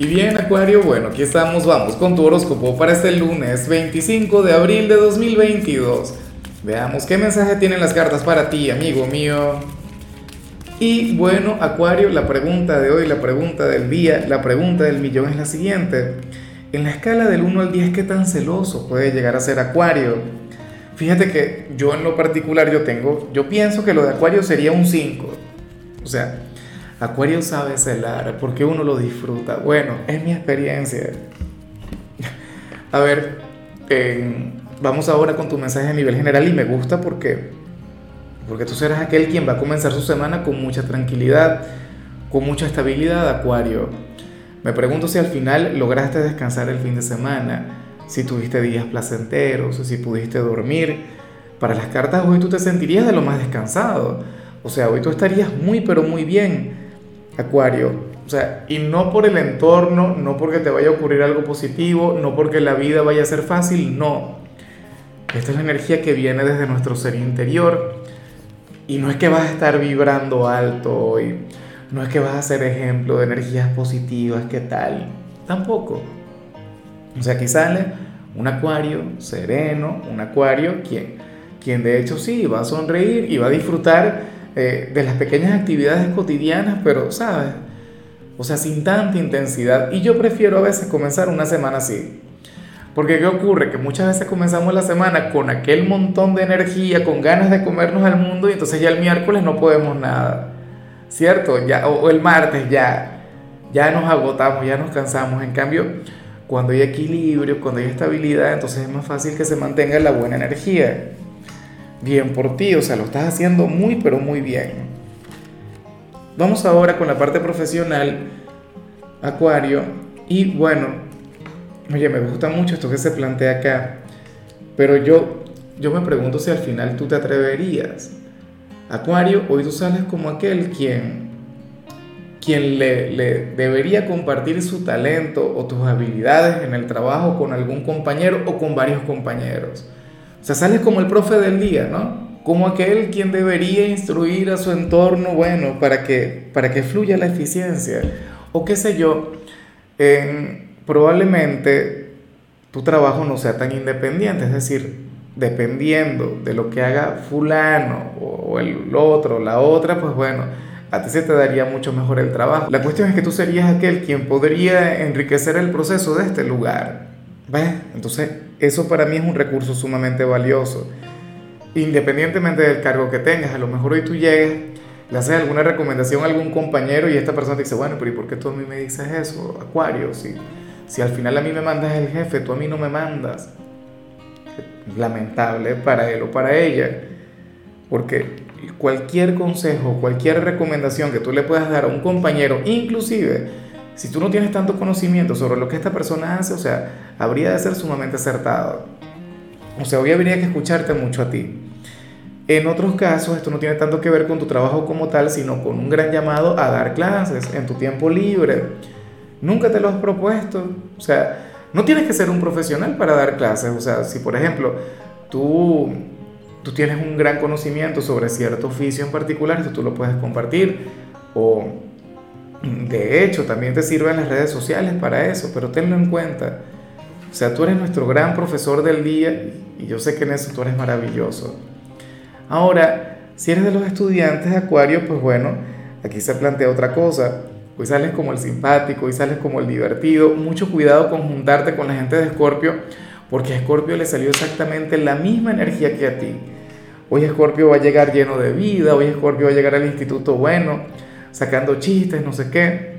Y bien, Acuario, bueno, aquí estamos, vamos con tu horóscopo para este lunes 25 de abril de 2022. Veamos qué mensaje tienen las cartas para ti, amigo mío. Y bueno, Acuario, la pregunta de hoy, la pregunta del día, la pregunta del millón es la siguiente. En la escala del 1 al 10, ¿qué tan celoso puede llegar a ser Acuario? Fíjate que yo en lo particular yo tengo, yo pienso que lo de Acuario sería un 5. O sea, Acuario sabe celar porque uno lo disfruta. Bueno, es mi experiencia. A ver, vamos ahora con tu mensaje a nivel general y me gusta porque, porque tú serás aquel quien va a comenzar su semana con mucha tranquilidad, con mucha estabilidad, Acuario. Me pregunto si al final lograste descansar el fin de semana, si tuviste días placenteros, si pudiste dormir. Para las cartas hoy tú te sentirías de lo más descansado. O sea, hoy tú estarías muy pero muy bien Acuario. O sea, y no por el entorno, no porque te vaya a ocurrir algo positivo, no porque la vida vaya a ser fácil, no. Esta es la energía que viene desde nuestro ser interior. Y no es que vas a estar vibrando alto hoy, no es que vas a ser ejemplo de energías positivas, ¿qué tal? Tampoco. O sea, aquí sale un acuario sereno, un acuario quien, quien de hecho sí va a sonreír y va a disfrutar eh, de las pequeñas actividades cotidianas, pero, ¿sabes? O sea, sin tanta intensidad. Y yo prefiero a veces comenzar una semana así. Porque ¿qué ocurre? Que muchas veces comenzamos la semana con aquel montón de energía, con ganas de comernos al mundo y entonces ya el miércoles no podemos nada. ¿Cierto? Ya, o, el martes ya, ya nos agotamos, ya nos cansamos. En cambio, cuando hay equilibrio, cuando hay estabilidad, entonces es más fácil que se mantenga la buena energía bien por ti, o sea, lo estás haciendo muy, pero muy bien. Vamos ahora con la parte profesional, Acuario, y bueno, oye, me gusta mucho esto que se plantea acá, pero yo, yo me pregunto si al final tú te atreverías. Acuario, hoy tú sales como aquel quien, quien le, le debería compartir su talento o tus habilidades en el trabajo con algún compañero o con varios compañeros o sea, sales como el profe del día, ¿no? Como aquel quien debería instruir a su entorno, bueno, para que, para que fluya la eficiencia. O qué sé yo, probablemente tu trabajo no sea tan independiente, es decir, dependiendo de lo que haga fulano o el otro, la otra, pues bueno, a ti se te daría mucho mejor el trabajo. La cuestión es que tú serías aquel quien podría enriquecer el proceso de este lugar. ¿Ves? Entonces, eso para mí es un recurso sumamente valioso. Independientemente del cargo que tengas, a lo mejor hoy tú llegas, le haces alguna recomendación a algún compañero y esta persona te dice, bueno, pero ¿y por qué tú a mí me dices eso, Acuario? Si, si al final a mí me mandas el jefe, tú a mí no me mandas. Lamentable para él o para ella. Porque cualquier consejo, cualquier recomendación que tú le puedas dar a un compañero, inclusive si tú no tienes tanto conocimiento sobre lo que esta persona hace, o sea, habría de ser sumamente acertado. O sea, hoy habría que escucharte mucho a ti. En otros casos, esto no tiene tanto que ver con tu trabajo como tal, sino con un gran llamado a dar clases en tu tiempo libre. Nunca te lo has propuesto. O sea, no tienes que ser un profesional para dar clases. O sea, si por ejemplo tú, tú tienes un gran conocimiento sobre cierto oficio en particular, esto tú lo puedes compartir. O de hecho, también te sirven las redes sociales para eso, pero tenlo en cuenta. O sea, tú eres nuestro gran profesor del día y yo sé que en eso tú eres maravilloso. Ahora, si eres de los estudiantes de Acuario, pues bueno, aquí se plantea otra cosa. Hoy sales como el simpático, hoy sales como el divertido. Mucho cuidado con juntarte con la gente de Escorpio, porque a Escorpio le salió exactamente la misma energía que a ti. Hoy Escorpio va a llegar lleno de vida, hoy Escorpio va a llegar al instituto bueno sacando chistes, no sé qué.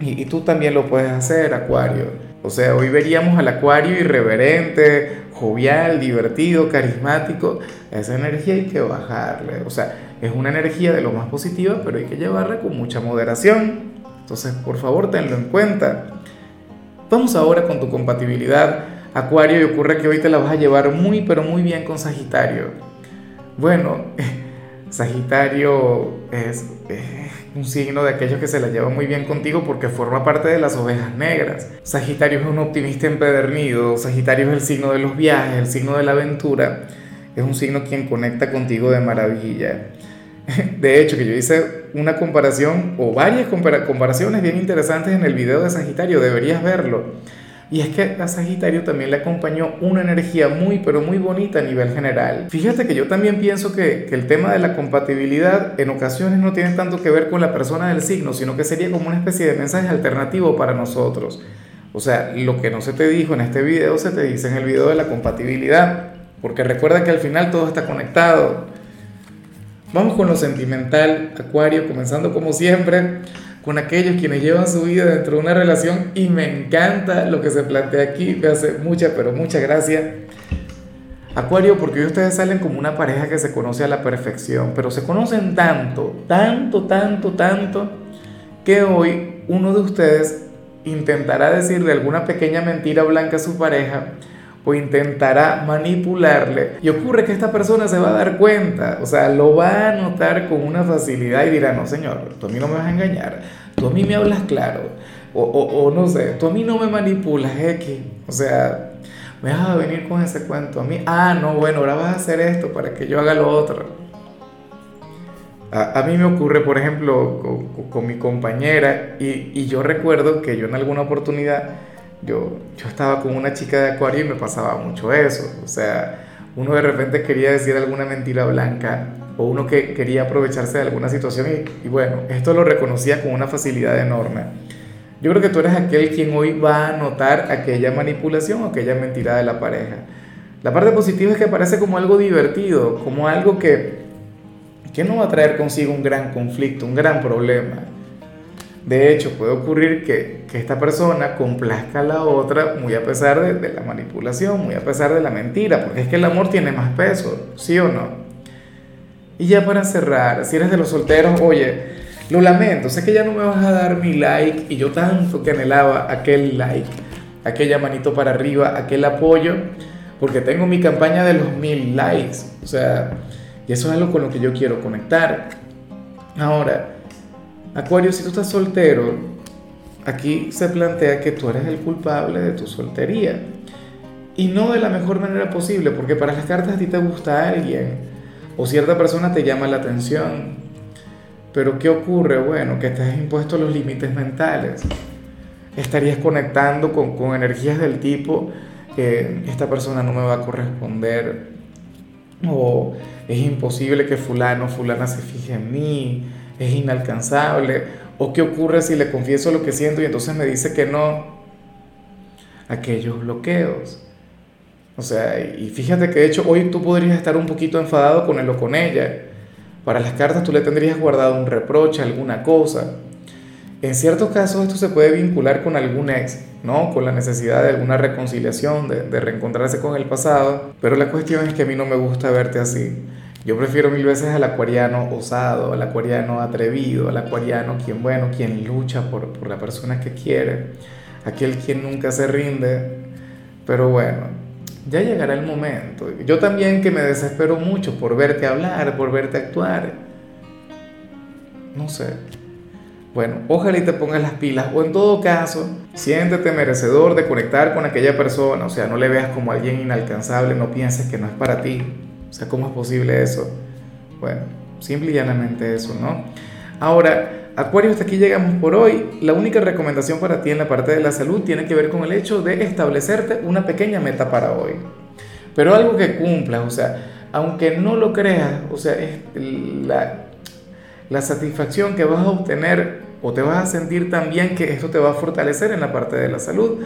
Y, tú también lo puedes hacer, Acuario. O sea, hoy veríamos al Acuario irreverente, jovial, divertido, carismático. Esa energía hay que bajarle. O sea, es una energía de lo más positiva, pero hay que llevarla con mucha moderación. Entonces, por favor, tenlo en cuenta. Vamos ahora con tu compatibilidad, Acuario, y ocurre que hoy te la vas a llevar muy, pero muy bien con Sagitario. Bueno, Sagitario es un signo de aquellos que se la llevan muy bien contigo porque forma parte de las ovejas negras. Sagitario es un optimista empedernido, Sagitario es el signo de los viajes, el signo de la aventura, es un signo quien conecta contigo de maravilla. De hecho, que yo hice una comparación o varias comparaciones bien interesantes en el video de Sagitario, deberías verlo. Y es que a Sagitario también le acompañó una energía muy, pero muy bonita a nivel general. Fíjate que yo también pienso que, que, el tema de la compatibilidad en ocasiones no tiene tanto que ver con la persona del signo, sino que sería como una especie de mensaje alternativo para nosotros. O sea, lo que no se te dijo en este video se te dice en el video de la compatibilidad, porque recuerda que al final todo está conectado. Vamos con lo sentimental, Acuario, comenzando como siempre con aquellos quienes llevan su vida dentro de una relación y me encanta lo que se plantea aquí, me hace mucha, pero mucha gracia. Acuario, porque hoy ustedes salen como una pareja que se conoce a la perfección, pero se conocen tanto, tanto, tanto, tanto, que hoy uno de ustedes intentará decirle alguna pequeña mentira blanca a su pareja o intentará manipularle. Y ocurre que esta persona se va a dar cuenta, o sea, lo va a notar con una facilidad y dirá, no señor, tú a mí no me vas a engañar, tú a mí me hablas claro, o, o, no sé, tú a mí no me manipulas, X, o sea, me vas a venir con ese cuento a mí, ah, no, bueno, ahora vas a hacer esto para que yo haga lo otro. A, mí me ocurre, por ejemplo, con, con mi compañera, y, y yo recuerdo que yo en alguna oportunidad, yo, yo estaba con una chica de acuario y me pasaba mucho eso. O sea, uno de repente quería decir alguna mentira blanca o uno que quería aprovecharse de alguna situación y, bueno, esto lo reconocía con una facilidad enorme. Yo creo que tú eres aquel quien hoy va a notar aquella manipulación o aquella mentira de la pareja. La parte positiva es que parece como algo divertido, como algo que, que no va a traer consigo un gran conflicto, un gran problema. De hecho, puede ocurrir que, que, esta persona complazca a la otra muy a pesar de, de, la manipulación, muy a pesar de la mentira, porque es que el amor tiene más peso, ¿sí o no? Y ya para cerrar, si eres de los solteros, oye, lo lamento, sé que ya no me vas a dar mi like y yo tanto que anhelaba aquel like, aquella manito para arriba, aquel apoyo, porque tengo mi campaña de los mil likes, o sea, y eso es algo con lo que yo quiero conectar. Ahora, Acuario, si tú estás soltero, aquí se plantea que tú eres el culpable de tu soltería. Y no de la mejor manera posible, porque para las cartas a ti te gusta alguien o cierta persona te llama la atención. Pero ¿qué ocurre? Bueno, que estás impuesto a los límites mentales. Estarías conectando con, con energías del tipo, que esta persona no me va a corresponder, o es imposible que fulano, fulana se fije en mí, es inalcanzable, o qué ocurre si le confieso lo que siento y entonces me dice que no, aquellos bloqueos. O sea, y fíjate que de hecho hoy tú podrías estar un poquito enfadado con él o con ella. Para las cartas tú le tendrías guardado un reproche, alguna cosa. En ciertos casos esto se puede vincular con algún ex, ¿no? Con la necesidad de alguna reconciliación, de, de reencontrarse con el pasado. Pero la cuestión es que a mí no me gusta verte así. Yo prefiero mil veces al acuariano osado, al acuariano atrevido, al acuariano quien, bueno, quien lucha por, por la persona que quiere, aquel quien nunca se rinde. Pero bueno, ya llegará el momento. Yo también que me desespero mucho por verte hablar, por verte actuar. No sé. Bueno, ojalá y te pongas las pilas. O en todo caso, siéntete merecedor de conectar con aquella persona. O sea, no le veas como alguien inalcanzable, no pienses que no es para ti. O sea, ¿cómo es posible eso? Bueno, simple y llanamente eso, ¿no? Ahora, Acuario, hasta aquí llegamos por hoy. La única recomendación para ti en la parte de la salud tiene que ver con el hecho de establecerte una pequeña meta para hoy. Pero algo que cumplas, o sea, aunque no lo creas, o sea, es la, la satisfacción que vas a obtener o te vas a sentir también que esto te va a fortalecer en la parte de la salud.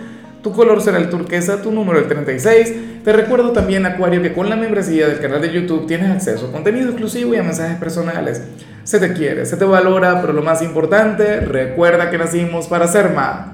Tu color será el turquesa, tu número el 36. Te recuerdo también, Acuario, que con la membresía del canal de YouTube tienes acceso a contenido exclusivo y a mensajes personales. Se te quiere, se te valora, pero lo más importante, recuerda que nacimos para ser más.